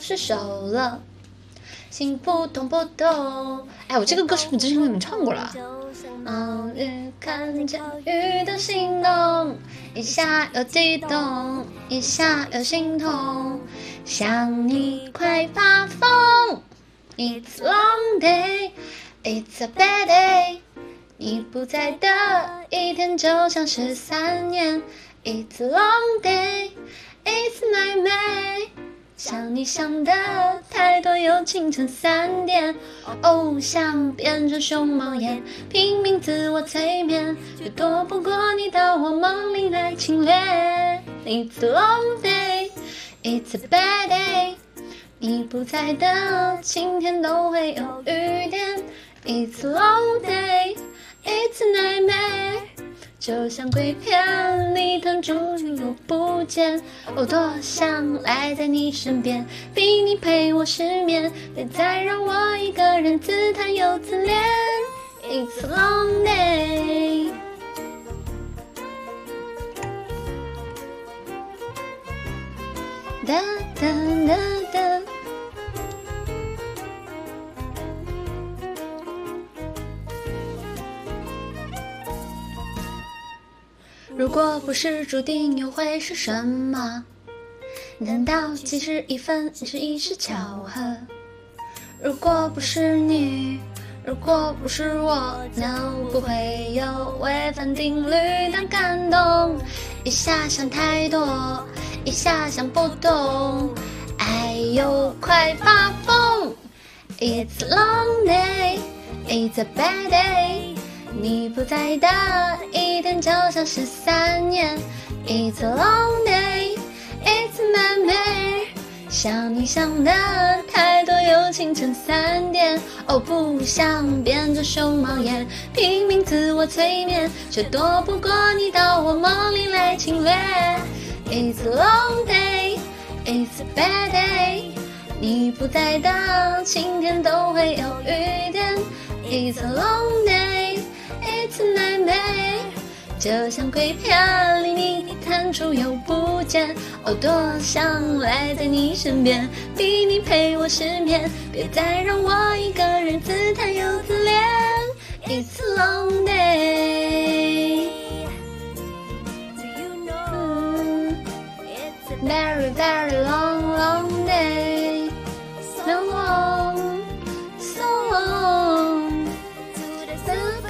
失手了，心扑通扑通。哎，我这个歌是不是之前给你们唱过了？嗯，雨看见雨的心动，一下又激动，一下又心痛，想你快发疯。It's a long day, it's a bad day。你不在的一天就像是三年。It's a long day, it's a nightmare。想你想的太多，又清晨三点。偶像变成熊猫眼，拼命自我催眠，却躲不过你到我梦里来侵略。It's a long day, it's a bad day。你不在的晴天都会有雨点。It's a long day, it's a nightmare。就像鬼片里躺住又不见。我多想赖在你身边，逼你陪我失眠，别再让我一个人自叹又自怜。It's a long day。哒哒哒哒。如果不是注定，又会是什么？难道七十一分是一时巧合？如果不是你，如果不是我，那不会有违反定律的感动。一下想太多，一下想不懂，爱又快发疯。It's a long day, it's a bad day. 你不在的一天就像是三年。It's a long day, it's a nightmare。想你想的太多，又清晨三点。哦，不想变成熊猫眼，拼命自我催眠，却躲不过你到我梦里来侵略。It's a long day, it's a bad day。你不在的晴天都会有雨点。It's a long day。It's my man 就像鬼片里你弹出又不见，我多想赖在你身边，逼你陪我失眠，别再让我一个人自叹又自怜。It's a long day do you know? It's a。Very very long long day。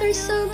are so.